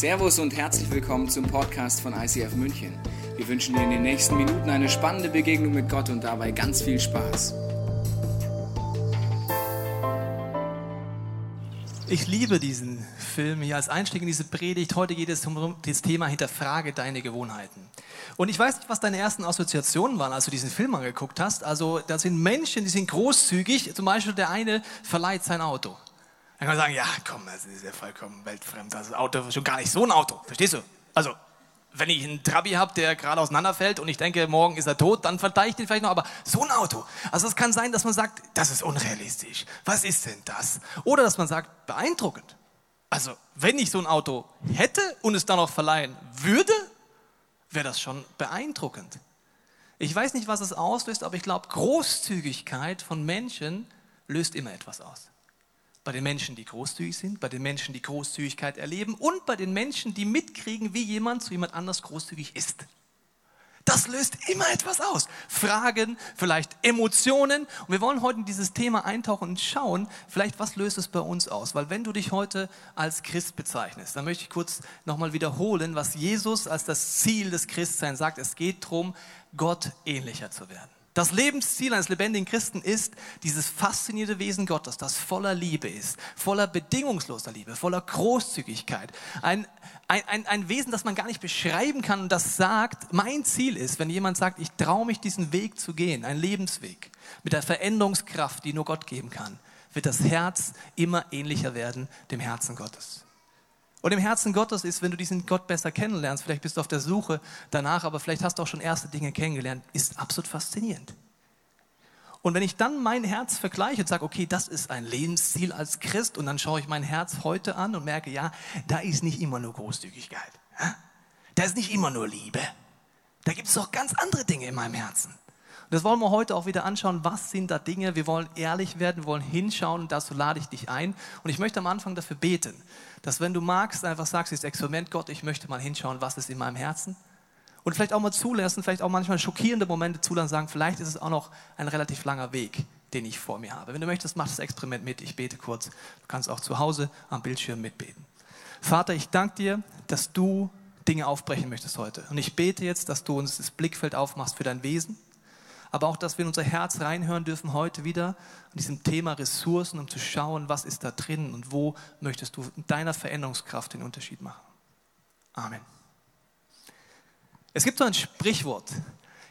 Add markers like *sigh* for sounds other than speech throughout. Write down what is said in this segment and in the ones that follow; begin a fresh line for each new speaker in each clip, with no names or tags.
Servus und herzlich willkommen zum Podcast von ICF München. Wir wünschen dir in den nächsten Minuten eine spannende Begegnung mit Gott und dabei ganz viel Spaß.
Ich liebe diesen Film hier als Einstieg in diese Predigt. Heute geht es um das Thema Hinterfrage deine Gewohnheiten. Und ich weiß nicht, was deine ersten Assoziationen waren, als du diesen Film angeguckt hast. Also, da sind Menschen, die sind großzügig. Zum Beispiel der eine verleiht sein Auto. Dann kann man sagen, ja, komm, das ist ja vollkommen weltfremd. Also, das Auto ist schon gar nicht so ein Auto. Verstehst du? Also, wenn ich einen Trabi habe, der gerade auseinanderfällt und ich denke, morgen ist er tot, dann verteidige ich den vielleicht noch. Aber so ein Auto. Also es kann sein, dass man sagt, das ist unrealistisch. Was ist denn das? Oder dass man sagt, beeindruckend. Also wenn ich so ein Auto hätte und es dann noch verleihen würde, wäre das schon beeindruckend. Ich weiß nicht, was es auslöst, aber ich glaube, Großzügigkeit von Menschen löst immer etwas aus bei den Menschen, die großzügig sind, bei den Menschen, die Großzügigkeit erleben und bei den Menschen, die mitkriegen, wie jemand zu jemand anders großzügig ist. Das löst immer etwas aus. Fragen, vielleicht Emotionen. Und wir wollen heute in dieses Thema eintauchen und schauen, vielleicht was löst es bei uns aus. Weil wenn du dich heute als Christ bezeichnest, dann möchte ich kurz nochmal wiederholen, was Jesus als das Ziel des Christseins sagt. Es geht darum, Gott ähnlicher zu werden. Das Lebensziel eines lebendigen Christen ist dieses faszinierte Wesen Gottes, das voller Liebe ist, voller bedingungsloser Liebe, voller Großzügigkeit. Ein, ein, ein, ein Wesen, das man gar nicht beschreiben kann und das sagt, mein Ziel ist, wenn jemand sagt, ich traue mich diesen Weg zu gehen, ein Lebensweg mit der Veränderungskraft, die nur Gott geben kann, wird das Herz immer ähnlicher werden dem Herzen Gottes. Und im Herzen Gottes ist, wenn du diesen Gott besser kennenlernst, vielleicht bist du auf der Suche danach, aber vielleicht hast du auch schon erste Dinge kennengelernt, ist absolut faszinierend. Und wenn ich dann mein Herz vergleiche und sage, okay, das ist ein Lebensziel als Christ, und dann schaue ich mein Herz heute an und merke, ja, da ist nicht immer nur Großzügigkeit. Da ist nicht immer nur Liebe. Da gibt es auch ganz andere Dinge in meinem Herzen. Das wollen wir heute auch wieder anschauen. Was sind da Dinge? Wir wollen ehrlich werden, wir wollen hinschauen und dazu lade ich dich ein. Und ich möchte am Anfang dafür beten, dass wenn du magst, einfach sagst, dieses Experiment, Gott, ich möchte mal hinschauen, was ist in meinem Herzen. Und vielleicht auch mal zulassen, vielleicht auch manchmal schockierende Momente zulassen, sagen, vielleicht ist es auch noch ein relativ langer Weg, den ich vor mir habe. Wenn du möchtest, mach das Experiment mit. Ich bete kurz. Du kannst auch zu Hause am Bildschirm mitbeten. Vater, ich danke dir, dass du Dinge aufbrechen möchtest heute. Und ich bete jetzt, dass du uns das Blickfeld aufmachst für dein Wesen, aber auch, dass wir in unser Herz reinhören dürfen heute wieder an diesem Thema Ressourcen, um zu schauen, was ist da drin und wo möchtest du in deiner Veränderungskraft den Unterschied machen. Amen. Es gibt so ein Sprichwort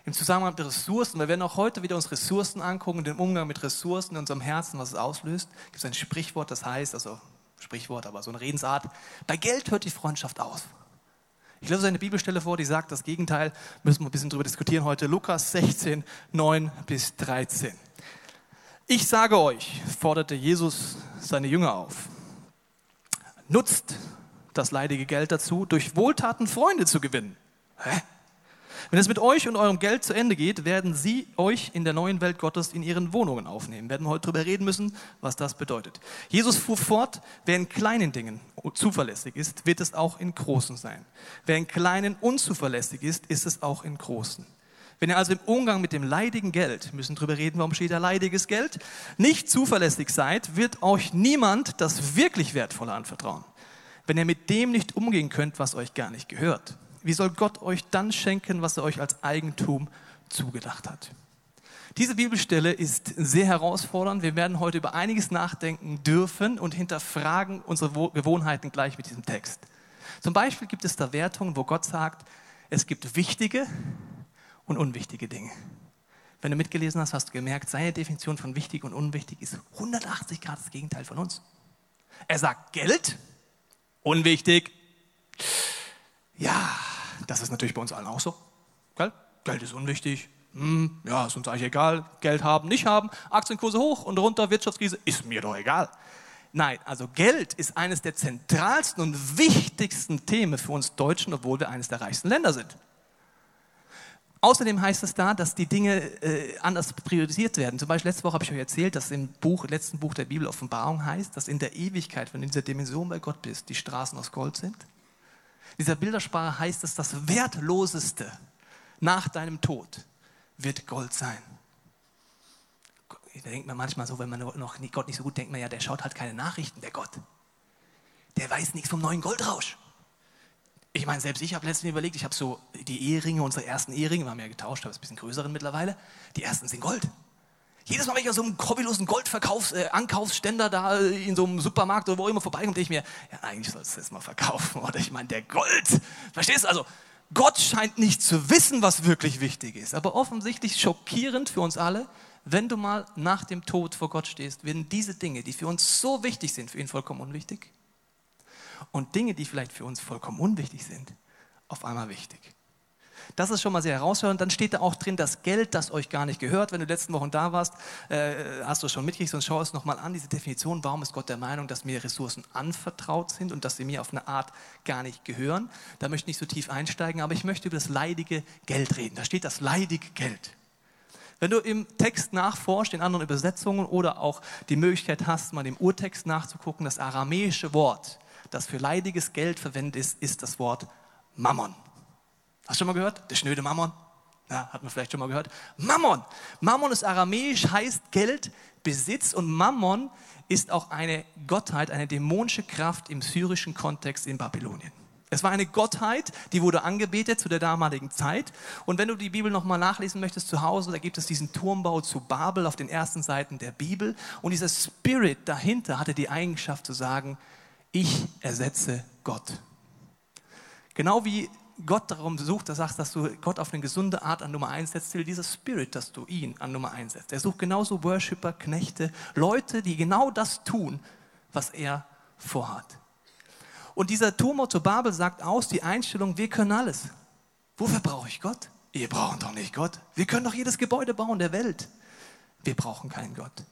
im Zusammenhang mit Ressourcen. Wir werden auch heute wieder uns Ressourcen angucken, den Umgang mit Ressourcen in unserem Herzen, was es auslöst. Es gibt ein Sprichwort, das heißt, also Sprichwort, aber so eine Redensart, bei Geld hört die Freundschaft aus. Ich lese eine Bibelstelle vor, die sagt das Gegenteil. Müssen wir ein bisschen darüber diskutieren heute. Lukas 16, 9 bis 13. Ich sage euch, forderte Jesus seine Jünger auf, nutzt das leidige Geld dazu, durch Wohltaten Freunde zu gewinnen. Hä? Wenn es mit euch und eurem Geld zu Ende geht, werden sie euch in der neuen Welt Gottes in ihren Wohnungen aufnehmen. Werden wir heute darüber reden müssen, was das bedeutet. Jesus fuhr fort, wer in kleinen Dingen zuverlässig ist, wird es auch in großen sein. Wer in kleinen unzuverlässig ist, ist es auch in großen. Wenn ihr also im Umgang mit dem leidigen Geld, müssen darüber reden, warum steht da leidiges Geld, nicht zuverlässig seid, wird euch niemand das wirklich Wertvolle anvertrauen. Wenn ihr mit dem nicht umgehen könnt, was euch gar nicht gehört wie soll Gott euch dann schenken, was er euch als Eigentum zugedacht hat? Diese Bibelstelle ist sehr herausfordernd. Wir werden heute über einiges nachdenken dürfen und hinterfragen unsere Gewohnheiten gleich mit diesem Text. Zum Beispiel gibt es da Wertungen, wo Gott sagt, es gibt wichtige und unwichtige Dinge. Wenn du mitgelesen hast, hast du gemerkt, seine Definition von wichtig und unwichtig ist 180 Grad das Gegenteil von uns. Er sagt Geld, unwichtig. Ja, das ist natürlich bei uns allen auch so. Gell? Geld ist unwichtig. Hm, ja, ist uns eigentlich egal. Geld haben, nicht haben. Aktienkurse hoch und runter, Wirtschaftskrise, ist mir doch egal. Nein, also Geld ist eines der zentralsten und wichtigsten Themen für uns Deutschen, obwohl wir eines der reichsten Länder sind. Außerdem heißt es da, dass die Dinge äh, anders priorisiert werden. Zum Beispiel letzte Woche habe ich euch erzählt, dass im Buch, letzten Buch der Bibel Offenbarung heißt, dass in der Ewigkeit, wenn du in dieser Dimension bei Gott bist, die Straßen aus Gold sind dieser Bildersprache heißt es, das Wertloseste nach deinem Tod wird Gold sein. Da denkt man manchmal so, wenn man noch Gott nicht so gut denkt, man ja, der schaut halt keine Nachrichten, der Gott. Der weiß nichts vom neuen Goldrausch. Ich meine, selbst ich habe letztens überlegt, ich habe so die Eheringe, unsere ersten Eheringe, wir haben ja getauscht, aber es ist ein bisschen größeren mittlerweile. Die ersten sind Gold. Jedes Mal, wenn ich an so einem hobbylosen Gold-Ankaufsständer äh, da in so einem Supermarkt oder wo immer vorbeikomme, denke ich mir, ja, eigentlich sollst du das mal verkaufen. *laughs* Oder ich meine, der Gold. Verstehst du? Also, Gott scheint nicht zu wissen, was wirklich wichtig ist. Aber offensichtlich schockierend für uns alle, wenn du mal nach dem Tod vor Gott stehst, werden diese Dinge, die für uns so wichtig sind, für ihn vollkommen unwichtig. Und Dinge, die vielleicht für uns vollkommen unwichtig sind, auf einmal wichtig. Das ist schon mal sehr herausfordernd. Dann steht da auch drin, das Geld, das euch gar nicht gehört. Wenn du letzten Wochen da warst, äh, hast du es schon mitgekriegt, sonst schau es nochmal an, diese Definition. Warum ist Gott der Meinung, dass mir Ressourcen anvertraut sind und dass sie mir auf eine Art gar nicht gehören? Da möchte ich nicht so tief einsteigen, aber ich möchte über das leidige Geld reden. Da steht das leidige Geld. Wenn du im Text nachforscht, in anderen Übersetzungen oder auch die Möglichkeit hast, mal im Urtext nachzugucken, das aramäische Wort, das für leidiges Geld verwendet ist, ist das Wort Mammon. Hast du schon mal gehört? Der schnöde Mammon? Ja, hat man vielleicht schon mal gehört. Mammon. Mammon ist aramäisch, heißt Geld, Besitz und Mammon ist auch eine Gottheit, eine dämonische Kraft im syrischen Kontext in Babylonien. Es war eine Gottheit, die wurde angebetet zu der damaligen Zeit. Und wenn du die Bibel nochmal nachlesen möchtest zu Hause, da gibt es diesen Turmbau zu Babel auf den ersten Seiten der Bibel. Und dieser Spirit dahinter hatte die Eigenschaft zu sagen, ich ersetze Gott. Genau wie Gott darum sucht, da sagst, dass du Gott auf eine gesunde Art an Nummer eins setzt, will dieser Spirit, dass du ihn an Nummer eins setzt. Er sucht genauso Worshipper, Knechte, Leute, die genau das tun, was er vorhat. Und dieser Tumor zur Babel sagt aus, die Einstellung, wir können alles. Wofür brauche ich Gott? Ihr braucht doch nicht Gott. Wir können doch jedes Gebäude bauen der Welt. Wir brauchen keinen Gott.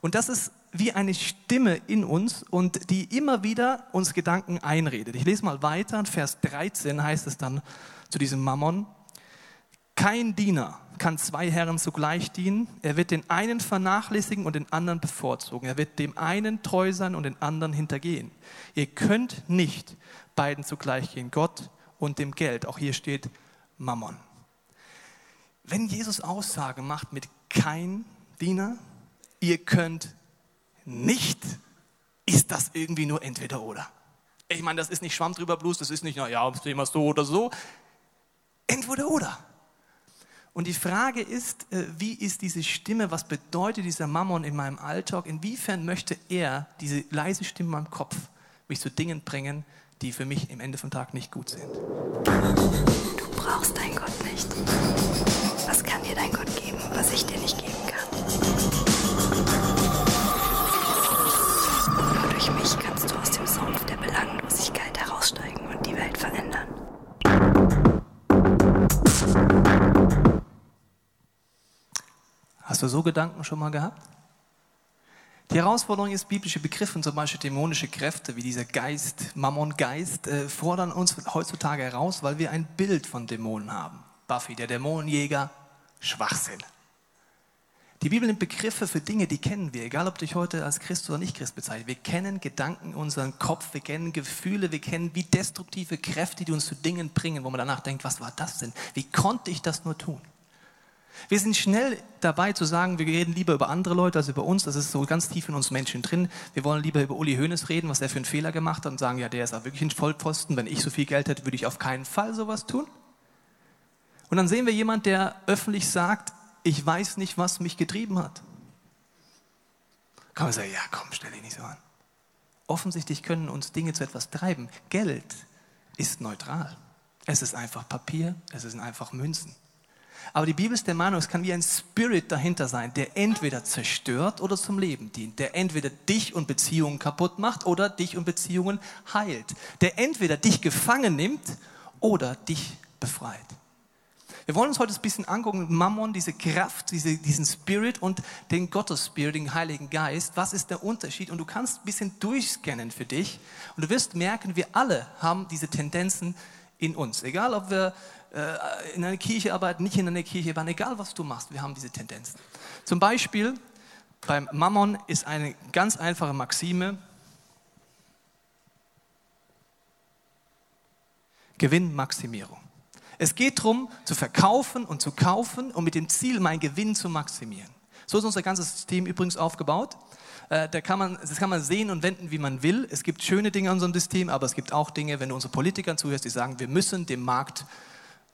Und das ist wie eine Stimme in uns und die immer wieder uns Gedanken einredet. Ich lese mal weiter, Vers 13 heißt es dann zu diesem Mammon, kein Diener kann zwei Herren zugleich dienen. Er wird den einen vernachlässigen und den anderen bevorzugen. Er wird dem einen treu sein und den anderen hintergehen. Ihr könnt nicht beiden zugleich gehen, Gott und dem Geld. Auch hier steht Mammon. Wenn Jesus Aussage macht mit kein Diener, ihr könnt nicht, ist das irgendwie nur entweder oder. Ich meine, das ist nicht Schwamm drüber Blues, das ist nicht, naja, das Thema so oder so. Entweder oder. Und die Frage ist, äh, wie ist diese Stimme, was bedeutet dieser Mammon in meinem Alltag? Inwiefern möchte er, diese leise Stimme in meinem Kopf, mich zu Dingen bringen, die für mich im Ende vom Tag nicht gut sind?
Du brauchst deinen Gott nicht. Was kann dir dein Gott geben, was ich dir nicht geben kann? Verändern.
Hast du so Gedanken schon mal gehabt? Die Herausforderung ist, biblische Begriffe, zum Beispiel dämonische Kräfte wie dieser Geist, Mammon-Geist, äh, fordern uns heutzutage heraus, weil wir ein Bild von Dämonen haben. Buffy, der Dämonenjäger, Schwachsinn. Die Bibel nimmt Begriffe für Dinge, die kennen wir, egal ob dich heute als Christ oder nicht Christ bezeichnest. Wir kennen Gedanken in unserem Kopf, wir kennen Gefühle, wir kennen wie destruktive Kräfte, die uns zu Dingen bringen, wo man danach denkt, was war das denn? Wie konnte ich das nur tun? Wir sind schnell dabei zu sagen, wir reden lieber über andere Leute als über uns. Das ist so ganz tief in uns Menschen drin. Wir wollen lieber über Uli Hoeneß reden, was er für einen Fehler gemacht hat und sagen, ja, der ist auch wirklich ein Vollpfosten. Wenn ich so viel Geld hätte, würde ich auf keinen Fall sowas tun. Und dann sehen wir jemanden, der öffentlich sagt, ich weiß nicht, was mich getrieben hat. Kann man sagen, ja komm, stell dich nicht so an. Offensichtlich können uns Dinge zu etwas treiben. Geld ist neutral. Es ist einfach Papier, es sind einfach Münzen. Aber die Bibel ist der Meinung, es kann wie ein Spirit dahinter sein, der entweder zerstört oder zum Leben dient, der entweder dich und Beziehungen kaputt macht oder dich und Beziehungen heilt, der entweder dich gefangen nimmt oder dich befreit. Wir wollen uns heute ein bisschen angucken, Mammon, diese Kraft, diese, diesen Spirit und den Gottes-Spirit, den Heiligen Geist. Was ist der Unterschied? Und du kannst ein bisschen durchscannen für dich und du wirst merken, wir alle haben diese Tendenzen in uns. Egal, ob wir äh, in einer Kirche arbeiten, nicht in einer Kirche arbeiten, egal was du machst, wir haben diese Tendenzen. Zum Beispiel beim Mammon ist eine ganz einfache Maxime, Gewinnmaximierung. Es geht darum, zu verkaufen und zu kaufen und mit dem Ziel, meinen Gewinn zu maximieren. So ist unser ganzes System übrigens aufgebaut. Äh, da kann man, das kann man sehen und wenden, wie man will. Es gibt schöne Dinge an unserem System, aber es gibt auch Dinge, wenn du unseren Politikern zuhörst, die sagen, wir müssen dem Markt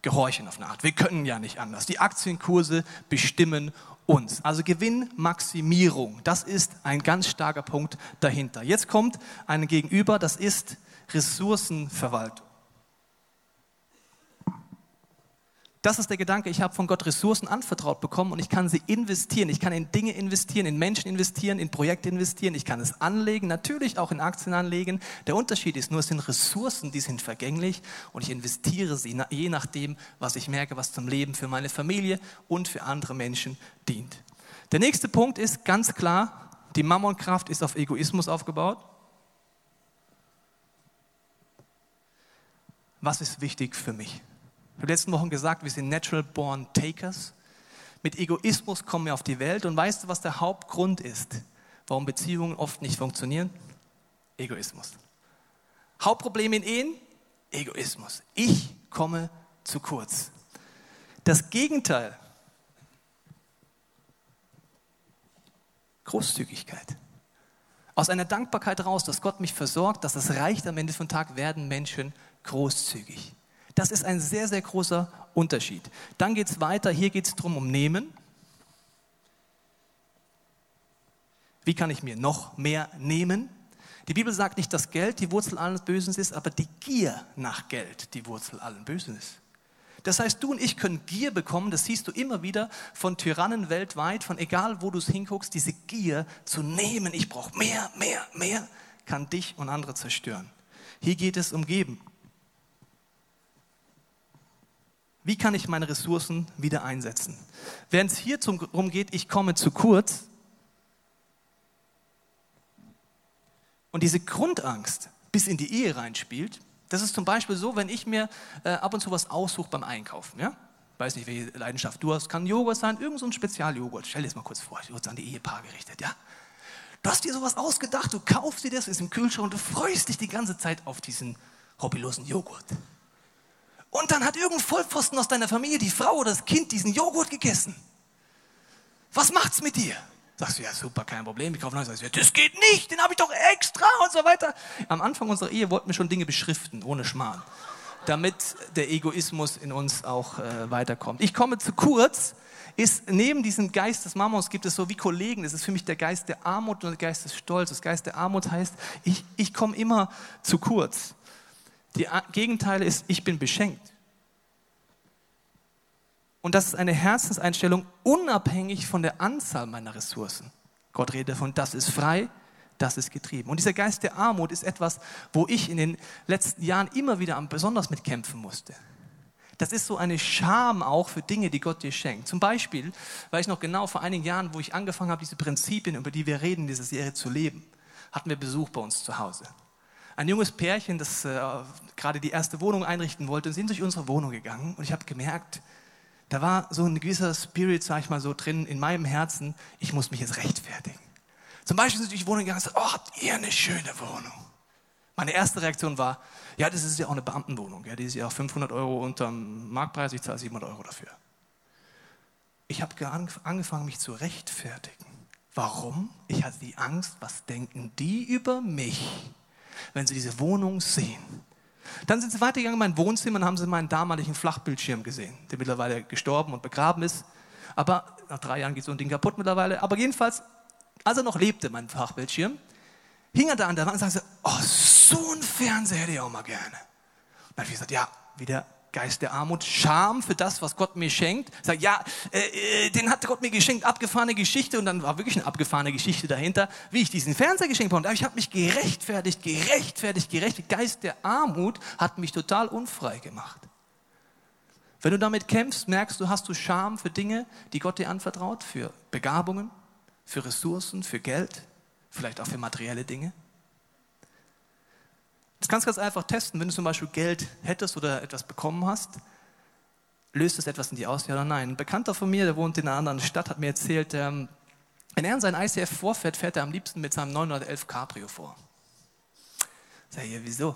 gehorchen auf eine Art. Wir können ja nicht anders. Die Aktienkurse bestimmen uns. Also Gewinnmaximierung, das ist ein ganz starker Punkt dahinter. Jetzt kommt ein Gegenüber, das ist Ressourcenverwaltung. Das ist der Gedanke, ich habe von Gott Ressourcen anvertraut bekommen und ich kann sie investieren. Ich kann in Dinge investieren, in Menschen investieren, in Projekte investieren. Ich kann es anlegen, natürlich auch in Aktien anlegen. Der Unterschied ist nur, es sind Ressourcen, die sind vergänglich und ich investiere sie je nachdem, was ich merke, was zum Leben für meine Familie und für andere Menschen dient. Der nächste Punkt ist ganz klar, die Mammonkraft ist auf Egoismus aufgebaut. Was ist wichtig für mich? Habe letzten Wochen gesagt, wir sind natural born takers. Mit Egoismus kommen wir auf die Welt. Und weißt du, was der Hauptgrund ist, warum Beziehungen oft nicht funktionieren? Egoismus. Hauptproblem in Ehen? Egoismus. Ich komme zu kurz. Das Gegenteil. Großzügigkeit. Aus einer Dankbarkeit raus, dass Gott mich versorgt, dass es reicht am Ende vom Tag, werden Menschen großzügig. Das ist ein sehr, sehr großer Unterschied. Dann geht es weiter, hier geht es darum, um Nehmen. Wie kann ich mir noch mehr nehmen? Die Bibel sagt nicht, dass Geld die Wurzel allen Bösen ist, aber die Gier nach Geld die Wurzel allen Bösen ist. Das heißt, du und ich können Gier bekommen, das siehst du immer wieder von Tyrannen weltweit, von egal wo du es hinguckst, diese Gier zu nehmen, ich brauche mehr, mehr, mehr, kann dich und andere zerstören. Hier geht es um Geben. Wie kann ich meine Ressourcen wieder einsetzen? Während es hier darum geht, ich komme zu kurz und diese Grundangst bis in die Ehe reinspielt, das ist zum Beispiel so, wenn ich mir äh, ab und zu was aussuche beim Einkaufen. Ja? Weiß nicht, welche Leidenschaft du hast. Kann Joghurt sein, irgend so ein Spezialjoghurt. Stell dir das mal kurz vor, ich an die Ehepaar gerichtet. Ja? Du hast dir sowas ausgedacht, du kaufst dir das, ist im Kühlschrank und du freust dich die ganze Zeit auf diesen hobbylosen Joghurt. Und dann hat irgendein Vollpfosten aus deiner Familie, die Frau oder das Kind, diesen Joghurt gegessen. Was macht's mit dir? Sagst du, ja super, kein Problem, ich kaufe neues. Sagst du, ja, das geht nicht, den habe ich doch extra und so weiter. Am Anfang unserer Ehe wollten wir schon Dinge beschriften, ohne Schmarrn, damit der Egoismus in uns auch äh, weiterkommt. Ich komme zu kurz, ist neben diesem Geist des Mammons gibt es so wie Kollegen, das ist für mich der Geist der Armut und der Geist des Stolzes. Geist der Armut heißt, ich, ich komme immer zu kurz. Die Gegenteile ist, ich bin beschenkt. Und das ist eine Herzenseinstellung unabhängig von der Anzahl meiner Ressourcen. Gott redet davon, das ist frei, das ist getrieben. Und dieser Geist der Armut ist etwas, wo ich in den letzten Jahren immer wieder besonders mit kämpfen musste. Das ist so eine Scham auch für Dinge, die Gott dir schenkt. Zum Beispiel weiß ich noch genau vor einigen Jahren, wo ich angefangen habe, diese Prinzipien, über die wir reden, diese Serie zu leben, hatten wir Besuch bei uns zu Hause ein junges Pärchen, das äh, gerade die erste Wohnung einrichten wollte, sind durch unsere Wohnung gegangen und ich habe gemerkt, da war so ein gewisser Spirit, sag ich mal so, drin in meinem Herzen, ich muss mich jetzt rechtfertigen. Zum Beispiel sind sie durch die Wohnung gegangen und gesagt, oh, habt ihr eine schöne Wohnung? Meine erste Reaktion war, ja, das ist ja auch eine Beamtenwohnung, ja, die ist ja auch 500 Euro unterm Marktpreis, ich zahle 700 Euro dafür. Ich habe angefangen, mich zu rechtfertigen. Warum? Ich hatte die Angst, was denken die über mich? Wenn sie diese Wohnung sehen. Dann sind sie weitergegangen in mein Wohnzimmer und haben sie meinen damaligen Flachbildschirm gesehen, der mittlerweile gestorben und begraben ist. Aber nach drei Jahren geht so ein Ding kaputt mittlerweile. Aber jedenfalls, als er noch lebte, mein Flachbildschirm, hing er da an der Wand und sagte, oh, so ein Fernseher hätte ich auch mal gerne. Und dann habe ich gesagt, ja, wieder Geist der Armut, Scham für das, was Gott mir schenkt. Sagt, ja, äh, äh, den hat Gott mir geschenkt, abgefahrene Geschichte. Und dann war wirklich eine abgefahrene Geschichte dahinter, wie ich diesen Fernseher geschenkt habe. Und ich habe mich gerechtfertigt, gerechtfertigt, gerechtfertigt. Geist der Armut hat mich total unfrei gemacht. Wenn du damit kämpfst, merkst du, hast du Scham für Dinge, die Gott dir anvertraut, für Begabungen, für Ressourcen, für Geld, vielleicht auch für materielle Dinge. Das kannst du ganz einfach testen. Wenn du zum Beispiel Geld hättest oder etwas bekommen hast, löst es etwas in dir aus, ja oder nein? Ein Bekannter von mir, der wohnt in einer anderen Stadt, hat mir erzählt, ähm, wenn er in sein ICF vorfährt, fährt er am liebsten mit seinem 911 Cabrio vor. Sag ich, wieso?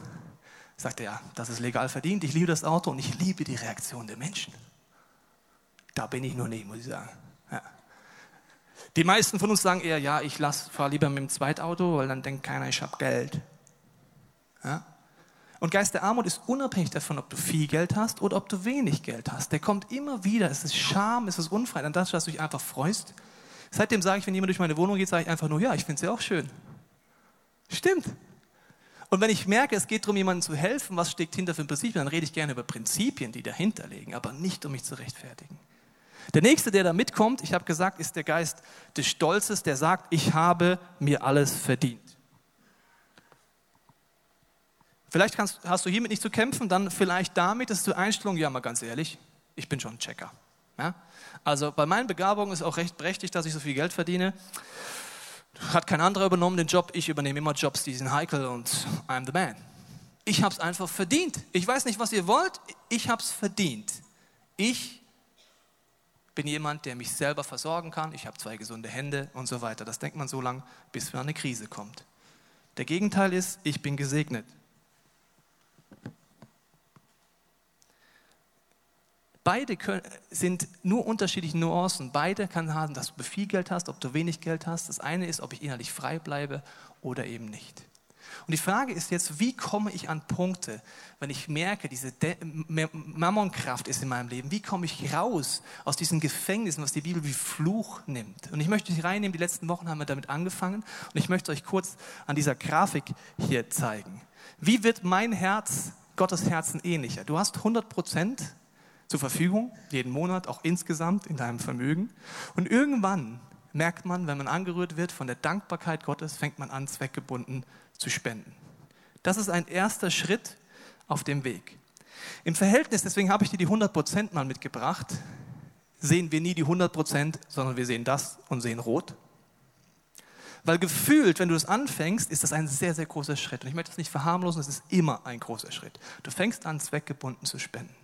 Sagt er, ja, das ist legal verdient, ich liebe das Auto und ich liebe die Reaktion der Menschen. Da bin ich noch nicht, muss ich sagen. Ja. Die meisten von uns sagen eher, ja, ich fahre lieber mit dem Zweitauto, weil dann denkt keiner, ich habe Geld. Ja? Und Geist der Armut ist unabhängig davon, ob du viel Geld hast oder ob du wenig Geld hast. Der kommt immer wieder. Es ist Scham, es ist Unfreiheit. An das, dass du dich einfach freust. Seitdem sage ich, wenn jemand durch meine Wohnung geht, sage ich einfach nur, ja, ich finde es ja auch schön. Stimmt. Und wenn ich merke, es geht darum, jemandem zu helfen, was steckt hinter für Prinzipien, dann rede ich gerne über Prinzipien, die dahinter liegen, aber nicht, um mich zu rechtfertigen. Der nächste, der da mitkommt, ich habe gesagt, ist der Geist des Stolzes, der sagt, ich habe mir alles verdient. Vielleicht kannst, hast du hiermit nicht zu kämpfen, dann vielleicht damit, dass du Einstellung, ja mal ganz ehrlich, ich bin schon ein Checker. Ja? Also bei meinen Begabungen ist auch recht prächtig, dass ich so viel Geld verdiene. Hat kein anderer übernommen den Job, ich übernehme immer Jobs, die sind heikel und I'm the man. Ich habe es einfach verdient. Ich weiß nicht, was ihr wollt, ich habe es verdient. Ich bin jemand, der mich selber versorgen kann, ich habe zwei gesunde Hände und so weiter. Das denkt man so lange, bis eine Krise kommt. Der Gegenteil ist, ich bin gesegnet. Beide können, sind nur unterschiedliche Nuancen. Beide kann haben, dass du viel Geld hast, ob du wenig Geld hast. Das eine ist, ob ich innerlich frei bleibe oder eben nicht. Und die Frage ist jetzt, wie komme ich an Punkte, wenn ich merke, diese Mammonkraft ist in meinem Leben, wie komme ich raus aus diesen Gefängnissen, was die Bibel wie Fluch nimmt? Und ich möchte dich reinnehmen, die letzten Wochen haben wir damit angefangen und ich möchte euch kurz an dieser Grafik hier zeigen. Wie wird mein Herz Gottes Herzen ähnlicher? Du hast 100 Prozent zur Verfügung, jeden Monat, auch insgesamt in deinem Vermögen. Und irgendwann merkt man, wenn man angerührt wird von der Dankbarkeit Gottes, fängt man an, zweckgebunden zu spenden. Das ist ein erster Schritt auf dem Weg. Im Verhältnis, deswegen habe ich dir die 100% mal mitgebracht, sehen wir nie die 100%, sondern wir sehen das und sehen rot. Weil gefühlt, wenn du das anfängst, ist das ein sehr, sehr großer Schritt. Und ich möchte das nicht verharmlosen, es ist immer ein großer Schritt. Du fängst an, zweckgebunden zu spenden.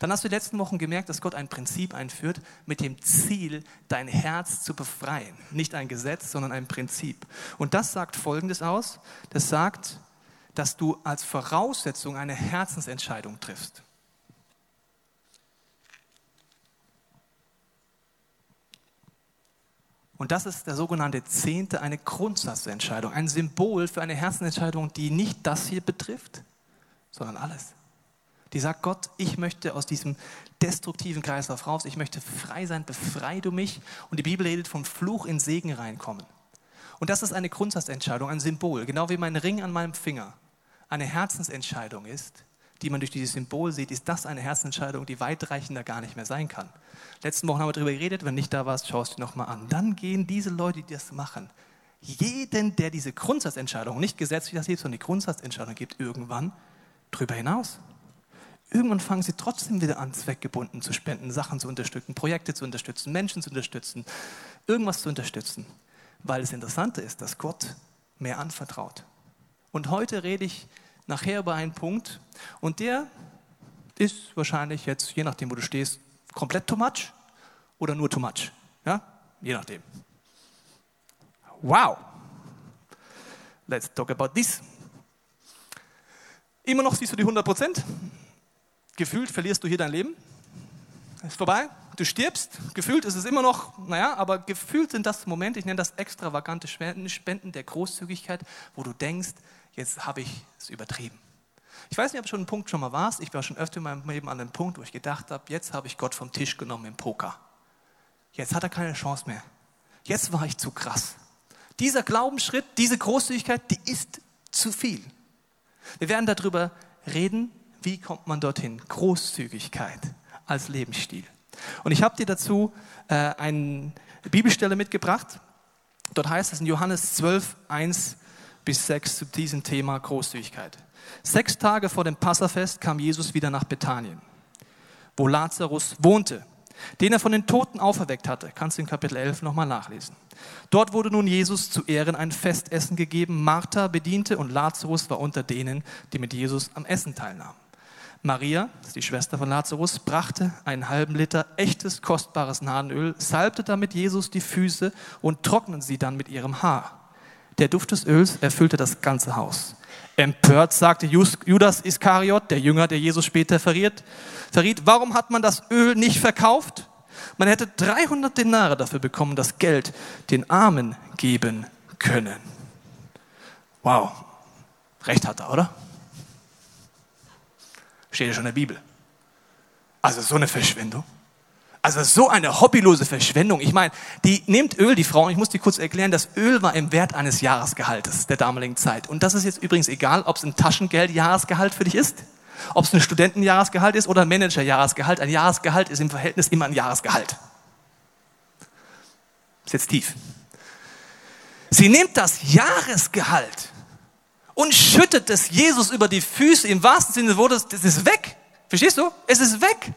Dann hast du die letzten Wochen gemerkt, dass Gott ein Prinzip einführt mit dem Ziel, dein Herz zu befreien. Nicht ein Gesetz, sondern ein Prinzip. Und das sagt Folgendes aus. Das sagt, dass du als Voraussetzung eine Herzensentscheidung triffst. Und das ist der sogenannte Zehnte, eine Grundsatzentscheidung, ein Symbol für eine Herzensentscheidung, die nicht das hier betrifft, sondern alles. Die sagt Gott, ich möchte aus diesem destruktiven Kreislauf raus, ich möchte frei sein, befrei du mich. Und die Bibel redet vom Fluch in Segen reinkommen. Und das ist eine Grundsatzentscheidung, ein Symbol, genau wie mein Ring an meinem Finger eine Herzensentscheidung ist, die man durch dieses Symbol sieht, ist das eine Herzensentscheidung, die weitreichender gar nicht mehr sein kann. Letzten Wochen haben wir darüber geredet, wenn nicht da warst, schaust du nochmal an. Dann gehen diese Leute, die das machen, jeden, der diese Grundsatzentscheidung, nicht gesetzlich das hier, sondern die Grundsatzentscheidung gibt, irgendwann drüber hinaus. Irgendwann fangen sie trotzdem wieder an, zweckgebunden zu spenden, Sachen zu unterstützen, Projekte zu unterstützen, Menschen zu unterstützen, irgendwas zu unterstützen. Weil das Interessante ist, dass Gott mehr anvertraut. Und heute rede ich nachher über einen Punkt und der ist wahrscheinlich jetzt, je nachdem, wo du stehst, komplett too much oder nur too much. Ja? Je nachdem. Wow. Let's talk about this. Immer noch siehst du die 100 Prozent gefühlt verlierst du hier dein Leben. Ist vorbei, du stirbst. Gefühlt ist es immer noch, naja, aber gefühlt sind das Momente, ich nenne das extravagante Spenden der Großzügigkeit, wo du denkst, jetzt habe ich es übertrieben. Ich weiß nicht, ob schon einen Punkt schon mal warst. Ich war schon öfter in meinem Leben an einem Punkt, wo ich gedacht habe, jetzt habe ich Gott vom Tisch genommen im Poker. Jetzt hat er keine Chance mehr. Jetzt war ich zu krass. Dieser Glaubensschritt, diese Großzügigkeit, die ist zu viel. Wir werden darüber reden, wie kommt man dorthin? Großzügigkeit als Lebensstil. Und ich habe dir dazu äh, eine Bibelstelle mitgebracht. Dort heißt es in Johannes 12, 1 bis 6 zu diesem Thema Großzügigkeit. Sechs Tage vor dem Passafest kam Jesus wieder nach Bethanien, wo Lazarus wohnte, den er von den Toten auferweckt hatte. Kannst du in Kapitel 11 nochmal nachlesen. Dort wurde nun Jesus zu Ehren ein Festessen gegeben. Martha bediente und Lazarus war unter denen, die mit Jesus am Essen teilnahmen. Maria, das ist die Schwester von Lazarus, brachte einen halben Liter echtes, kostbares Nadenöl, salbte damit Jesus die Füße und trocknete sie dann mit ihrem Haar. Der Duft des Öls erfüllte das ganze Haus. Empört sagte Judas Iskariot, der Jünger, der Jesus später verriet, verriet, warum hat man das Öl nicht verkauft, man hätte 300 Denare dafür bekommen, das Geld den Armen geben können. Wow, recht hat er, oder? Steht ja schon in der Bibel. Also so eine Verschwendung. Also so eine hobbylose Verschwendung. Ich meine, die nimmt Öl, die Frau, ich muss dir kurz erklären, das Öl war im Wert eines Jahresgehaltes der damaligen Zeit. Und das ist jetzt übrigens egal, ob es ein Taschengeld-Jahresgehalt für dich ist, ob es ein Studentenjahresgehalt ist oder ein Manager-Jahresgehalt. Ein Jahresgehalt ist im Verhältnis immer ein Jahresgehalt. Ist jetzt tief. Sie nimmt das Jahresgehalt und schüttet es Jesus über die Füße. Im wahrsten Sinne des Wortes, das ist weg. Verstehst du? Es ist weg.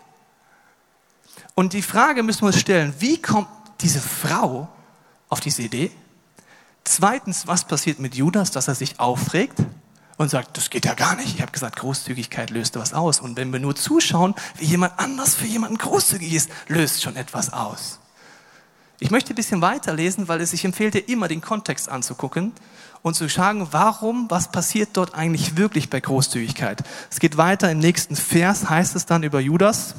Und die Frage müssen wir uns stellen, wie kommt diese Frau auf diese Idee? Zweitens, was passiert mit Judas, dass er sich aufregt und sagt, das geht ja gar nicht. Ich habe gesagt, Großzügigkeit löst was aus. Und wenn wir nur zuschauen, wie jemand anders für jemanden großzügig ist, löst schon etwas aus. Ich möchte ein bisschen weiterlesen, weil es sich empfiehlt, dir immer den Kontext anzugucken und zu schauen, warum, was passiert dort eigentlich wirklich bei Großzügigkeit. Es geht weiter im nächsten Vers, heißt es dann über Judas.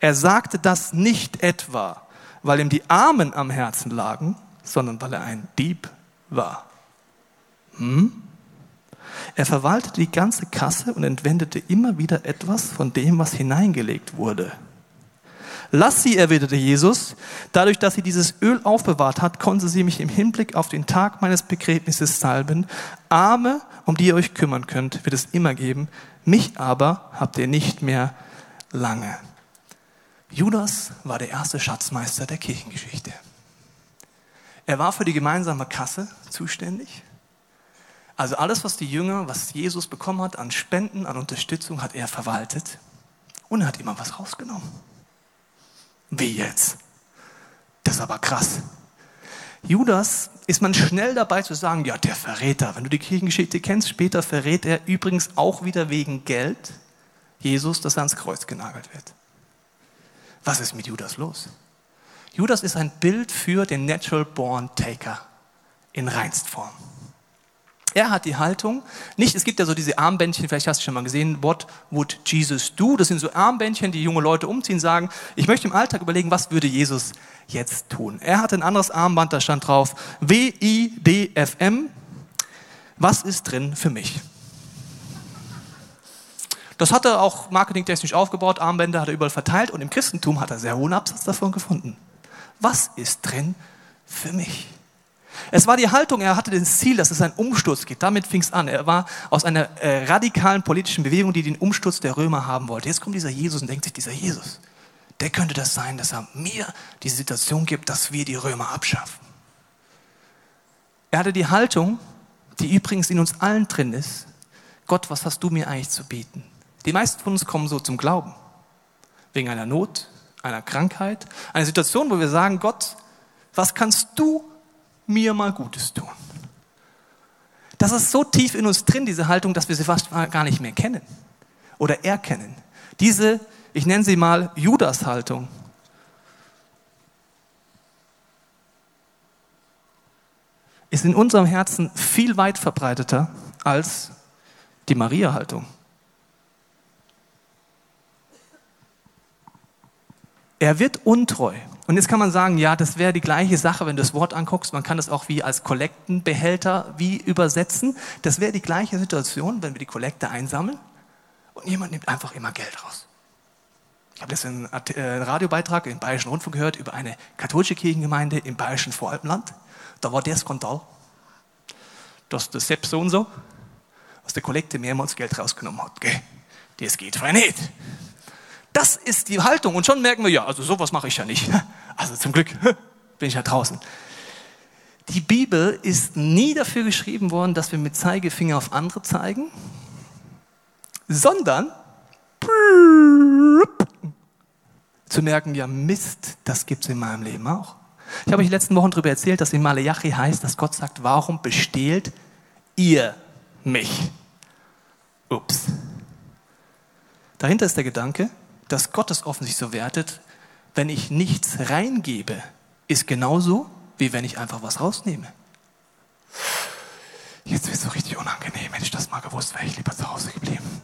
Er sagte das nicht etwa, weil ihm die Armen am Herzen lagen, sondern weil er ein Dieb war. Hm? Er verwaltete die ganze Kasse und entwendete immer wieder etwas von dem, was hineingelegt wurde. Lass sie, erwiderte Jesus. Dadurch, dass sie dieses Öl aufbewahrt hat, konnte sie mich im Hinblick auf den Tag meines Begräbnisses salben. Arme, um die ihr euch kümmern könnt, wird es immer geben. Mich aber habt ihr nicht mehr lange. Judas war der erste Schatzmeister der Kirchengeschichte. Er war für die gemeinsame Kasse zuständig. Also alles, was die Jünger, was Jesus bekommen hat an Spenden, an Unterstützung, hat er verwaltet und er hat immer was rausgenommen. Wie jetzt? Das ist aber krass. Judas ist man schnell dabei zu sagen, ja, der Verräter. Wenn du die Kirchengeschichte kennst, später verrät er übrigens auch wieder wegen Geld Jesus, dass er ans Kreuz genagelt wird. Was ist mit Judas los? Judas ist ein Bild für den Natural Born Taker in Reinstform. Er hat die Haltung, nicht, es gibt ja so diese Armbändchen, vielleicht hast du schon mal gesehen, what would Jesus do? Das sind so Armbändchen, die junge Leute umziehen, sagen, ich möchte im Alltag überlegen, was würde Jesus jetzt tun? Er hat ein anderes Armband, da stand drauf, W-I-D-F-M, was ist drin für mich? Das hat er auch marketingtechnisch aufgebaut, Armbänder hat er überall verteilt und im Christentum hat er sehr hohen Absatz davon gefunden. Was ist drin für mich? Es war die Haltung, er hatte das Ziel, dass es einen Umsturz gibt. Damit fing es an. Er war aus einer äh, radikalen politischen Bewegung, die den Umsturz der Römer haben wollte. Jetzt kommt dieser Jesus und denkt sich, dieser Jesus, der könnte das sein, dass er mir diese Situation gibt, dass wir die Römer abschaffen. Er hatte die Haltung, die übrigens in uns allen drin ist, Gott, was hast du mir eigentlich zu bieten? Die meisten von uns kommen so zum Glauben. Wegen einer Not, einer Krankheit, einer Situation, wo wir sagen, Gott, was kannst du mir mal Gutes tun? Das ist so tief in uns drin, diese Haltung, dass wir sie fast gar nicht mehr kennen oder erkennen. Diese, ich nenne sie mal Judas-Haltung. Ist in unserem Herzen viel weit verbreiteter als die Maria-Haltung. Er wird untreu. Und jetzt kann man sagen, ja, das wäre die gleiche Sache, wenn du das Wort anguckst. Man kann das auch wie als Kollektenbehälter wie übersetzen. Das wäre die gleiche Situation, wenn wir die Kollekte einsammeln und jemand nimmt einfach immer Geld raus. Ich habe jetzt einen äh, Radiobeitrag im Bayerischen Rundfunk gehört über eine katholische Kirchengemeinde im Bayerischen Voralpenland. Da war der Skandal, dass der Sepp so und so aus der Kollekte mehrmals Geld rausgenommen hat. Das geht frei nicht. Das ist die Haltung. Und schon merken wir, ja, also sowas mache ich ja nicht. *laughs* Also zum Glück *laughs* bin ich ja draußen. Die Bibel ist nie dafür geschrieben worden, dass wir mit Zeigefinger auf andere zeigen, sondern zu merken, ja Mist, das gibt es in meinem Leben auch. Ich habe euch die letzten Wochen darüber erzählt, dass in Malachi heißt, dass Gott sagt, warum bestehlt ihr mich? Ups. Dahinter ist der Gedanke, dass Gott es offensichtlich so wertet, wenn ich nichts reingebe, ist genauso, wie wenn ich einfach was rausnehme. Jetzt wird es so richtig unangenehm. Hätte ich das mal gewusst, wäre ich lieber zu Hause geblieben.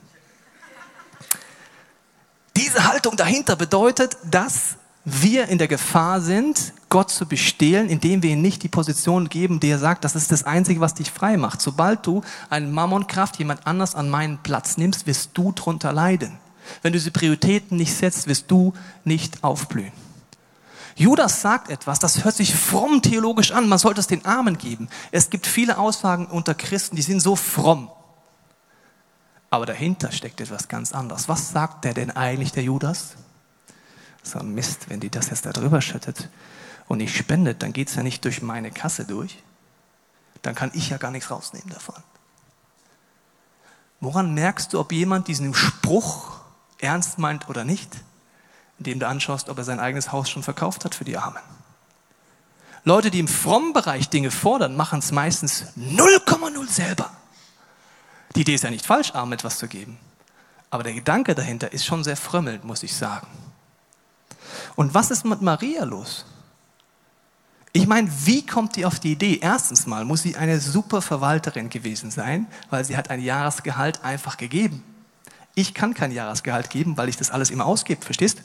Diese Haltung dahinter bedeutet, dass wir in der Gefahr sind, Gott zu bestehlen, indem wir ihm nicht die Position geben, die er sagt, das ist das Einzige, was dich frei macht. Sobald du eine Mammonkraft jemand anders an meinen Platz nimmst, wirst du drunter leiden. Wenn du diese Prioritäten nicht setzt, wirst du nicht aufblühen. Judas sagt etwas, das hört sich fromm theologisch an, man sollte es den Armen geben. Es gibt viele Aussagen unter Christen, die sind so fromm. Aber dahinter steckt etwas ganz anderes. Was sagt der denn eigentlich, der Judas? So Mist, wenn die das jetzt da drüber schüttet und nicht spendet, dann geht es ja nicht durch meine Kasse durch. Dann kann ich ja gar nichts rausnehmen davon. Woran merkst du, ob jemand diesen Spruch ernst meint oder nicht? Indem du anschaust, ob er sein eigenes Haus schon verkauft hat für die Armen. Leute, die im frommen Bereich Dinge fordern, machen es meistens 0,0 selber. Die Idee ist ja nicht falsch, Armen etwas zu geben. Aber der Gedanke dahinter ist schon sehr frömmelnd, muss ich sagen. Und was ist mit Maria los? Ich meine, wie kommt die auf die Idee? Erstens mal muss sie eine super Verwalterin gewesen sein, weil sie hat ein Jahresgehalt einfach gegeben. Ich kann kein Jahresgehalt geben, weil ich das alles immer ausgebe, verstehst?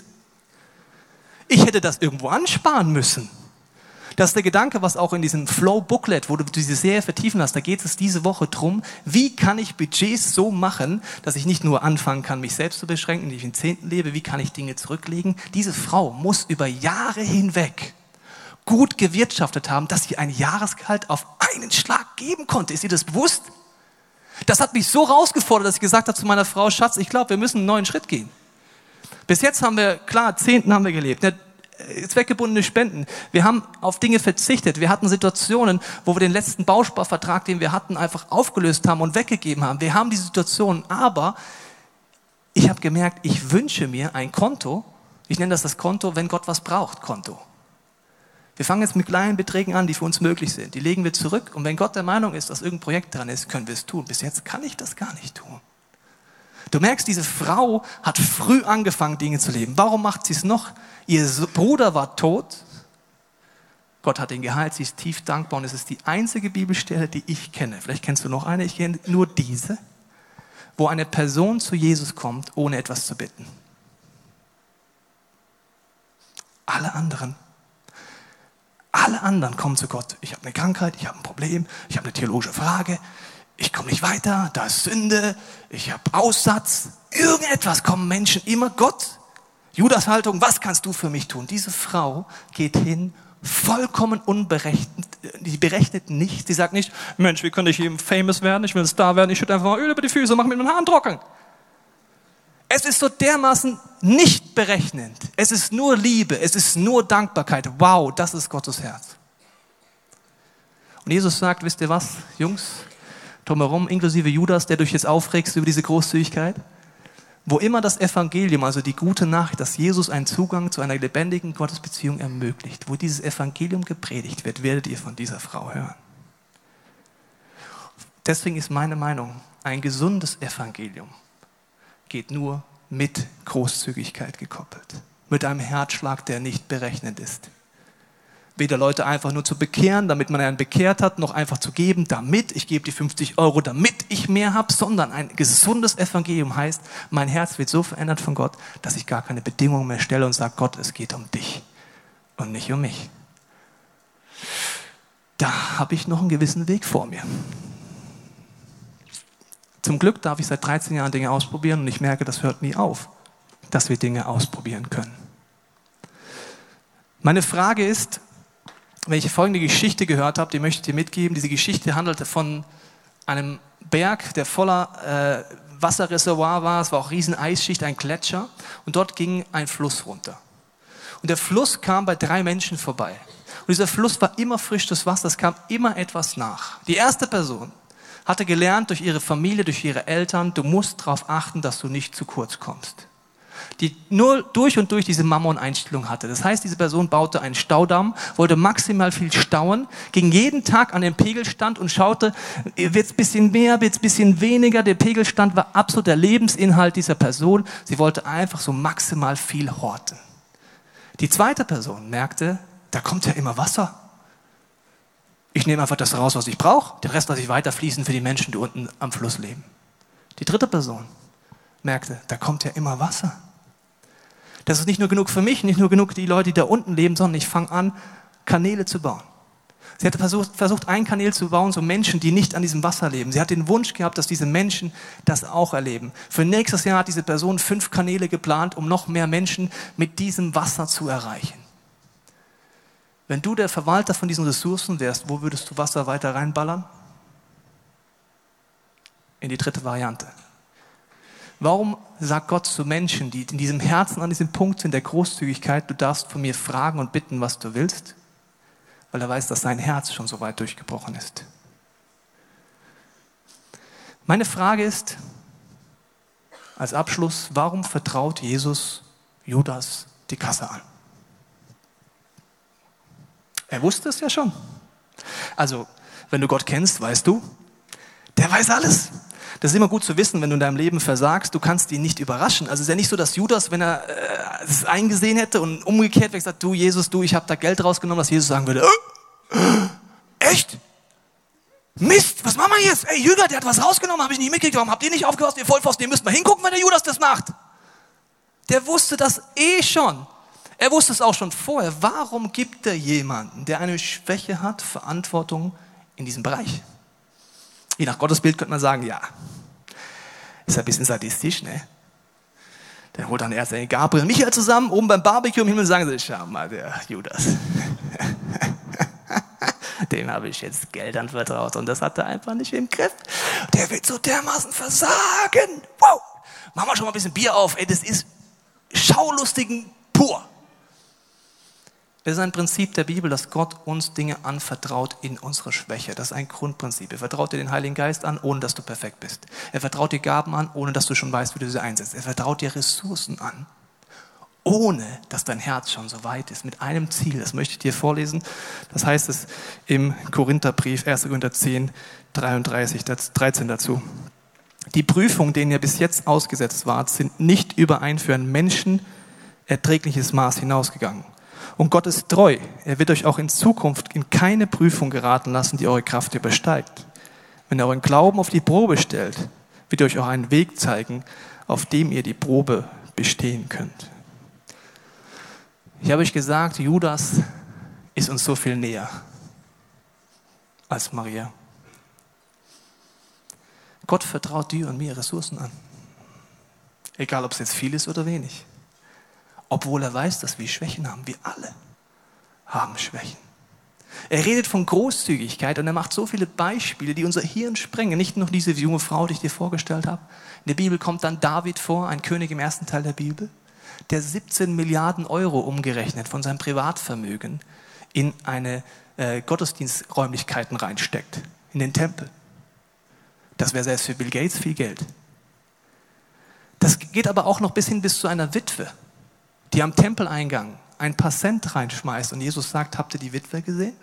Ich hätte das irgendwo ansparen müssen. Das ist der Gedanke, was auch in diesem Flow-Booklet, wo du diese Serie vertiefen hast, da geht es diese Woche drum, wie kann ich Budgets so machen, dass ich nicht nur anfangen kann, mich selbst zu beschränken, indem ich in Zehnten lebe, wie kann ich Dinge zurücklegen. Diese Frau muss über Jahre hinweg gut gewirtschaftet haben, dass sie ein Jahresgehalt auf einen Schlag geben konnte. Ist ihr das bewusst? Das hat mich so rausgefordert, dass ich gesagt habe zu meiner Frau, Schatz, ich glaube, wir müssen einen neuen Schritt gehen. Bis jetzt haben wir, klar, Zehnten haben wir gelebt. Äh, zweckgebundene Spenden. Wir haben auf Dinge verzichtet. Wir hatten Situationen, wo wir den letzten Bausparvertrag, den wir hatten, einfach aufgelöst haben und weggegeben haben. Wir haben diese Situationen, aber ich habe gemerkt, ich wünsche mir ein Konto. Ich nenne das das Konto, wenn Gott was braucht, Konto. Wir fangen jetzt mit kleinen Beträgen an, die für uns möglich sind. Die legen wir zurück. Und wenn Gott der Meinung ist, dass irgendein Projekt dran ist, können wir es tun. Bis jetzt kann ich das gar nicht tun. Du merkst, diese Frau hat früh angefangen, Dinge zu leben. Warum macht sie es noch? Ihr Bruder war tot. Gott hat ihn geheilt. Sie ist tief dankbar. Und es ist die einzige Bibelstelle, die ich kenne. Vielleicht kennst du noch eine. Ich kenne nur diese, wo eine Person zu Jesus kommt, ohne etwas zu bitten. Alle anderen alle anderen kommen zu Gott. Ich habe eine Krankheit, ich habe ein Problem, ich habe eine theologische Frage, ich komme nicht weiter, da ist Sünde, ich habe Aussatz. Irgendetwas kommen Menschen immer Gott. Judas Haltung, was kannst du für mich tun? Diese Frau geht hin, vollkommen unberechnet, die berechnet nicht. Sie sagt nicht, Mensch, wie könnte ich eben famous werden? Ich will ein Star werden, ich schütte einfach mal Öl über die Füße und mache mit meinen Haaren trocken. Es ist so dermaßen nicht berechnend. Es ist nur Liebe, es ist nur Dankbarkeit. Wow, das ist Gottes Herz. Und Jesus sagt, wisst ihr was, Jungs, drumherum, inklusive Judas, der durch jetzt aufregst über diese Großzügigkeit. Wo immer das Evangelium, also die gute Nachricht, dass Jesus einen Zugang zu einer lebendigen Gottesbeziehung ermöglicht, wo dieses Evangelium gepredigt wird, werdet ihr von dieser Frau hören. Deswegen ist meine Meinung, ein gesundes Evangelium geht nur mit Großzügigkeit gekoppelt, mit einem Herzschlag, der nicht berechnet ist weder Leute einfach nur zu bekehren, damit man einen bekehrt hat, noch einfach zu geben, damit ich gebe die 50 Euro, damit ich mehr habe, sondern ein gesundes Evangelium heißt, mein Herz wird so verändert von Gott, dass ich gar keine Bedingungen mehr stelle und sage, Gott, es geht um dich und nicht um mich. Da habe ich noch einen gewissen Weg vor mir. Zum Glück darf ich seit 13 Jahren Dinge ausprobieren und ich merke, das hört nie auf, dass wir Dinge ausprobieren können. Meine Frage ist, wenn ich folgende Geschichte gehört habe, die möchte ich dir mitgeben. Diese Geschichte handelte von einem Berg, der voller äh, Wasserreservoir war. Es war auch riesen Eisschicht, ein Gletscher. Und dort ging ein Fluss runter. Und der Fluss kam bei drei Menschen vorbei. Und dieser Fluss war immer frisch, das Wasser, es kam immer etwas nach. Die erste Person hatte gelernt durch ihre Familie, durch ihre Eltern, du musst darauf achten, dass du nicht zu kurz kommst die nur durch und durch diese Mammon-Einstellung hatte. Das heißt, diese Person baute einen Staudamm, wollte maximal viel stauen, ging jeden Tag an den Pegelstand und schaute, wird es ein bisschen mehr, wird es ein bisschen weniger. Der Pegelstand war absolut der Lebensinhalt dieser Person. Sie wollte einfach so maximal viel horten. Die zweite Person merkte, da kommt ja immer Wasser. Ich nehme einfach das raus, was ich brauche. Den Rest lasse ich weiter fließen für die Menschen, die unten am Fluss leben. Die dritte Person merkte, da kommt ja immer Wasser. Das ist nicht nur genug für mich, nicht nur genug die Leute, die da unten leben, sondern ich fange an, Kanäle zu bauen. Sie hatte versucht, versucht, ein Kanal zu bauen, so Menschen, die nicht an diesem Wasser leben. Sie hat den Wunsch gehabt, dass diese Menschen das auch erleben. Für nächstes Jahr hat diese Person fünf Kanäle geplant, um noch mehr Menschen mit diesem Wasser zu erreichen. Wenn du der Verwalter von diesen Ressourcen wärst, wo würdest du Wasser weiter reinballern? In die dritte Variante. Warum sagt Gott zu Menschen, die in diesem Herzen an diesem Punkt sind der Großzügigkeit, du darfst von mir fragen und bitten, was du willst? Weil er weiß, dass sein Herz schon so weit durchgebrochen ist. Meine Frage ist, als Abschluss, warum vertraut Jesus Judas die Kasse an? Er wusste es ja schon. Also, wenn du Gott kennst, weißt du, der weiß alles. Das ist immer gut zu wissen, wenn du in deinem Leben versagst, du kannst ihn nicht überraschen. Also es ist ja nicht so, dass Judas, wenn er äh, es eingesehen hätte und umgekehrt wäre gesagt, du Jesus, du, ich habe da Geld rausgenommen, dass Jesus sagen würde, äh, echt? Mist, was machen wir jetzt? Ey, Jünger, der hat was rausgenommen, habe ich nicht mitgekriegt. Warum habt ihr nicht aufgepasst, ihr Vollpfosten? Ihr müsst mal hingucken, wenn der Judas das macht. Der wusste das eh schon. Er wusste es auch schon vorher. Warum gibt er jemanden, der eine Schwäche hat, Verantwortung in diesem Bereich? Je nach Gottesbild könnte man sagen, ja, ist ein bisschen sadistisch, ne? Der holt dann erst den Gabriel und Michael zusammen, oben beim Barbecue im Himmel sagen sie, schau mal, der Judas. *laughs* Dem habe ich jetzt Geld anvertraut und das hat er einfach nicht im Griff. Der wird so dermaßen versagen. Wow! Machen wir schon mal ein bisschen Bier auf. Ey, das ist Schaulustigen pur. Es ist ein Prinzip der Bibel, dass Gott uns Dinge anvertraut in unserer Schwäche. Das ist ein Grundprinzip. Er vertraut dir den Heiligen Geist an, ohne dass du perfekt bist. Er vertraut dir Gaben an, ohne dass du schon weißt, wie du sie einsetzt. Er vertraut dir Ressourcen an, ohne dass dein Herz schon so weit ist. Mit einem Ziel. Das möchte ich dir vorlesen. Das heißt es im Korintherbrief, 1. Korinther 10, 33, 13 dazu. Die Prüfungen, denen ihr bis jetzt ausgesetzt wart, sind nicht über ein für einen Menschen erträgliches Maß hinausgegangen und Gott ist treu. Er wird euch auch in Zukunft in keine Prüfung geraten lassen, die eure Kraft übersteigt. Wenn er euren Glauben auf die Probe stellt, wird er euch auch einen Weg zeigen, auf dem ihr die Probe bestehen könnt. Ich habe euch gesagt, Judas ist uns so viel näher als Maria. Gott vertraut dir und mir Ressourcen an. Egal, ob es jetzt viel ist oder wenig obwohl er weiß, dass wir Schwächen haben. Wir alle haben Schwächen. Er redet von Großzügigkeit und er macht so viele Beispiele, die unser Hirn sprengen. Nicht nur diese junge Frau, die ich dir vorgestellt habe. In der Bibel kommt dann David vor, ein König im ersten Teil der Bibel, der 17 Milliarden Euro umgerechnet von seinem Privatvermögen in eine äh, Gottesdiensträumlichkeiten reinsteckt, in den Tempel. Das wäre selbst für Bill Gates viel Geld. Das geht aber auch noch bis hin bis zu einer Witwe die am Tempeleingang ein paar Cent reinschmeißt und Jesus sagt, habt ihr die Witwe gesehen?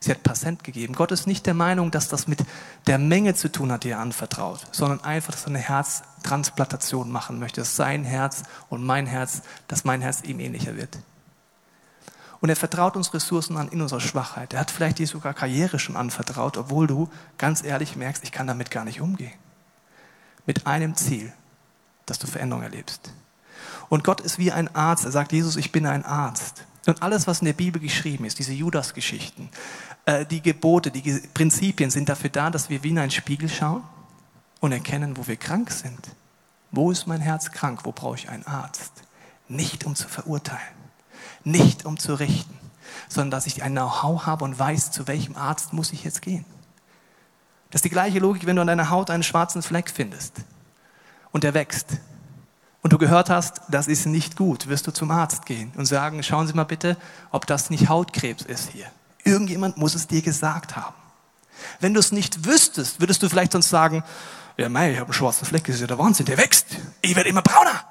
Sie hat Cent gegeben. Gott ist nicht der Meinung, dass das mit der Menge zu tun hat, die er anvertraut, sondern einfach, dass er eine Herztransplantation machen möchte, dass sein Herz und mein Herz, dass mein Herz ihm ähnlicher wird. Und er vertraut uns Ressourcen an in unserer Schwachheit. Er hat vielleicht dir sogar Karriere schon anvertraut, obwohl du ganz ehrlich merkst, ich kann damit gar nicht umgehen. Mit einem Ziel, dass du Veränderung erlebst. Und Gott ist wie ein Arzt. Er sagt, Jesus, ich bin ein Arzt. Und alles, was in der Bibel geschrieben ist, diese Judas-Geschichten, äh, die Gebote, die Prinzipien sind dafür da, dass wir wie in einen Spiegel schauen und erkennen, wo wir krank sind. Wo ist mein Herz krank? Wo brauche ich einen Arzt? Nicht um zu verurteilen, nicht um zu richten, sondern dass ich ein Know-how habe und weiß, zu welchem Arzt muss ich jetzt gehen. Das ist die gleiche Logik, wenn du an deiner Haut einen schwarzen Fleck findest und der wächst und du gehört hast, das ist nicht gut, wirst du zum Arzt gehen und sagen, schauen Sie mal bitte, ob das nicht Hautkrebs ist hier. Irgendjemand muss es dir gesagt haben. Wenn du es nicht wüsstest, würdest du vielleicht sonst sagen, ja mei, ich habe einen schwarzen Fleck, das ist ja der Wahnsinn, der wächst. Ich werde immer brauner.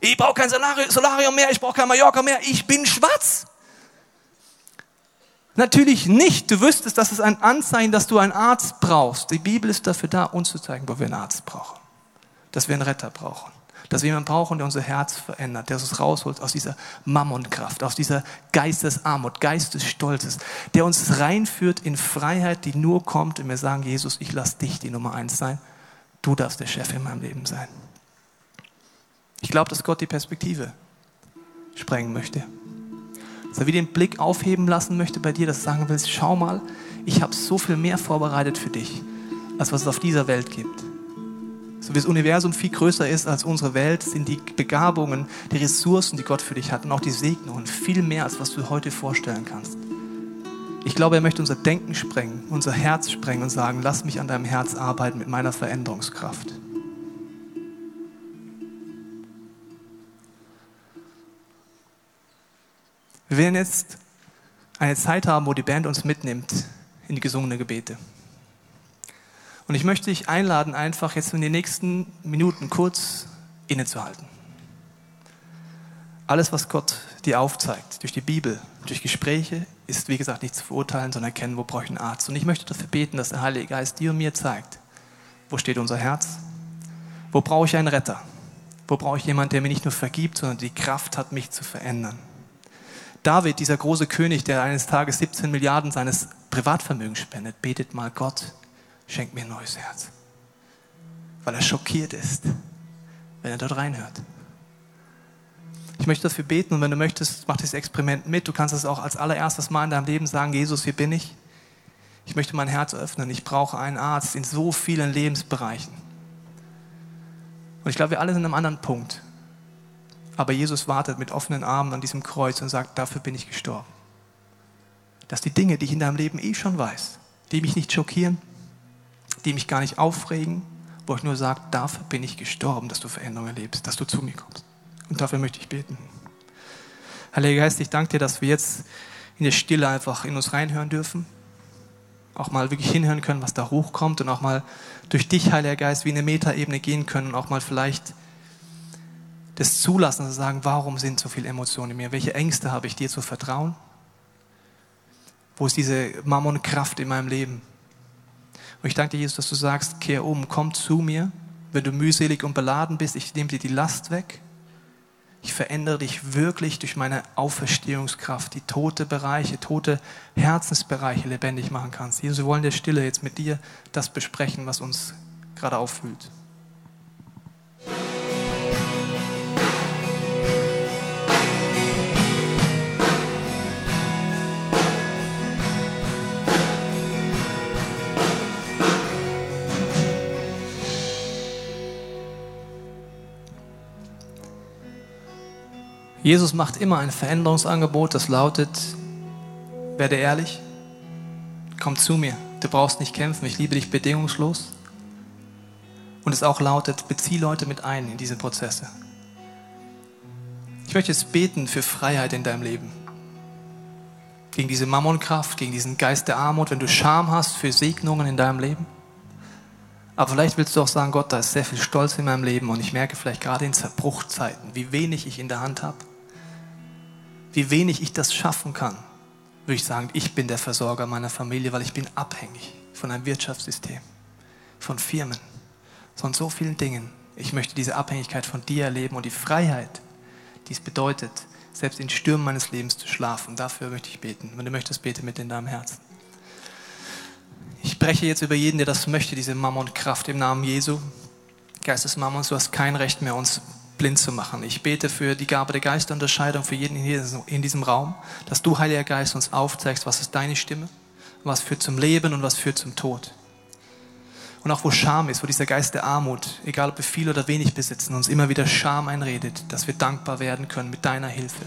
Ich brauche kein Solarium mehr, ich brauche kein Mallorca mehr, ich bin schwarz. Natürlich nicht. Du wüsstest, das ist ein Anzeichen, dass du einen Arzt brauchst. Die Bibel ist dafür da, uns zu zeigen, wo wir einen Arzt brauchen. Dass wir einen Retter brauchen dass wir jemanden brauchen, der unser Herz verändert, der uns rausholt aus dieser Mammonkraft, aus dieser Geistesarmut, Geistesstolzes, der uns reinführt in Freiheit, die nur kommt, wenn wir sagen, Jesus, ich lasse dich die Nummer eins sein. Du darfst der Chef in meinem Leben sein. Ich glaube, dass Gott die Perspektive sprengen möchte. Dass er wieder den Blick aufheben lassen möchte bei dir, dass du sagen willst, schau mal, ich habe so viel mehr vorbereitet für dich, als was es auf dieser Welt gibt. Das Universum viel größer ist als unsere Welt, sind die Begabungen, die Ressourcen, die Gott für dich hat und auch die Segnungen viel mehr, als was du heute vorstellen kannst. Ich glaube, er möchte unser Denken sprengen, unser Herz sprengen und sagen, lass mich an deinem Herz arbeiten mit meiner Veränderungskraft. Wir werden jetzt eine Zeit haben, wo die Band uns mitnimmt in die gesungene Gebete. Und ich möchte dich einladen, einfach jetzt in den nächsten Minuten kurz innezuhalten. Alles, was Gott dir aufzeigt, durch die Bibel, durch Gespräche, ist, wie gesagt, nicht zu verurteilen, sondern erkennen, wo brauche ich einen Arzt. Und ich möchte dafür beten, dass der Heilige Geist dir und mir zeigt, wo steht unser Herz, wo brauche ich einen Retter, wo brauche ich jemanden, der mir nicht nur vergibt, sondern die Kraft hat, mich zu verändern. David, dieser große König, der eines Tages 17 Milliarden seines Privatvermögens spendet, betet mal Gott, schenk mir ein neues Herz. Weil er schockiert ist, wenn er dort reinhört. Ich möchte dafür beten und wenn du möchtest, mach dieses Experiment mit. Du kannst es auch als allererstes Mal in deinem Leben sagen, Jesus, hier bin ich. Ich möchte mein Herz öffnen. Ich brauche einen Arzt in so vielen Lebensbereichen. Und ich glaube, wir alle sind an einem anderen Punkt. Aber Jesus wartet mit offenen Armen an diesem Kreuz und sagt, dafür bin ich gestorben. Dass die Dinge, die ich in deinem Leben eh schon weiß, die mich nicht schockieren, die mich gar nicht aufregen, wo ich nur sage, dafür bin ich gestorben, dass du Veränderung erlebst, dass du zu mir kommst. Und dafür möchte ich beten. Heiliger Geist, ich danke dir, dass wir jetzt in der Stille einfach in uns reinhören dürfen. Auch mal wirklich hinhören können, was da hochkommt und auch mal durch dich, Heiliger Geist, wie eine Metaebene gehen können und auch mal vielleicht das zulassen, zu sagen, warum sind so viele Emotionen in mir? Welche Ängste habe ich dir zu vertrauen? Wo ist diese Mammonkraft in meinem Leben? Und ich danke dir, Jesus, dass du sagst, kehr um, komm zu mir. Wenn du mühselig und beladen bist, ich nehme dir die Last weg. Ich verändere dich wirklich durch meine Auferstehungskraft, die tote Bereiche, tote Herzensbereiche lebendig machen kannst. Jesus, wir wollen der Stille jetzt mit dir das besprechen, was uns gerade auffühlt. Jesus macht immer ein Veränderungsangebot, das lautet, werde ehrlich, komm zu mir, du brauchst nicht kämpfen, ich liebe dich bedingungslos. Und es auch lautet, bezieh Leute mit ein in diese Prozesse. Ich möchte jetzt beten für Freiheit in deinem Leben. Gegen diese Mammonkraft, gegen diesen Geist der Armut, wenn du Scham hast für Segnungen in deinem Leben. Aber vielleicht willst du auch sagen, Gott, da ist sehr viel Stolz in meinem Leben und ich merke vielleicht gerade in Zerbruchzeiten, wie wenig ich in der Hand habe wie wenig ich das schaffen kann, würde ich sagen, ich bin der Versorger meiner Familie, weil ich bin abhängig von einem Wirtschaftssystem, von Firmen, von so vielen Dingen. Ich möchte diese Abhängigkeit von dir erleben und die Freiheit, die es bedeutet, selbst in Stürmen meines Lebens zu schlafen. Dafür möchte ich beten. Wenn du möchtest, bete mit in deinem Herzen. Ich breche jetzt über jeden, der das möchte, diese Mammon-Kraft im Namen Jesu. Geist des Mammons, du hast kein Recht mehr, uns blind zu machen. Ich bete für die Gabe der Geisterunterscheidung für jeden in diesem Raum, dass du, Heiliger Geist, uns aufzeigst, was ist deine Stimme, was führt zum Leben und was führt zum Tod. Und auch wo Scham ist, wo dieser Geist der Armut, egal ob wir viel oder wenig besitzen, uns immer wieder Scham einredet, dass wir dankbar werden können mit deiner Hilfe.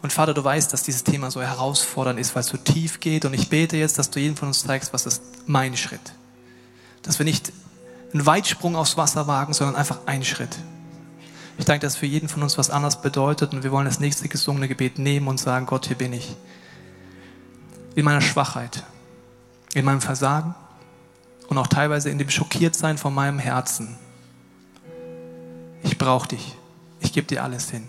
Und Vater, du weißt, dass dieses Thema so herausfordernd ist, weil es so tief geht. Und ich bete jetzt, dass du jedem von uns zeigst, was ist mein Schritt. Dass wir nicht einen Weitsprung aufs Wasser wagen, sondern einfach einen Schritt. Ich denke, dass für jeden von uns was anderes bedeutet und wir wollen das nächste gesungene Gebet nehmen und sagen, Gott, hier bin ich. In meiner Schwachheit, in meinem Versagen und auch teilweise in dem Schockiertsein von meinem Herzen. Ich brauche dich. Ich gebe dir alles hin.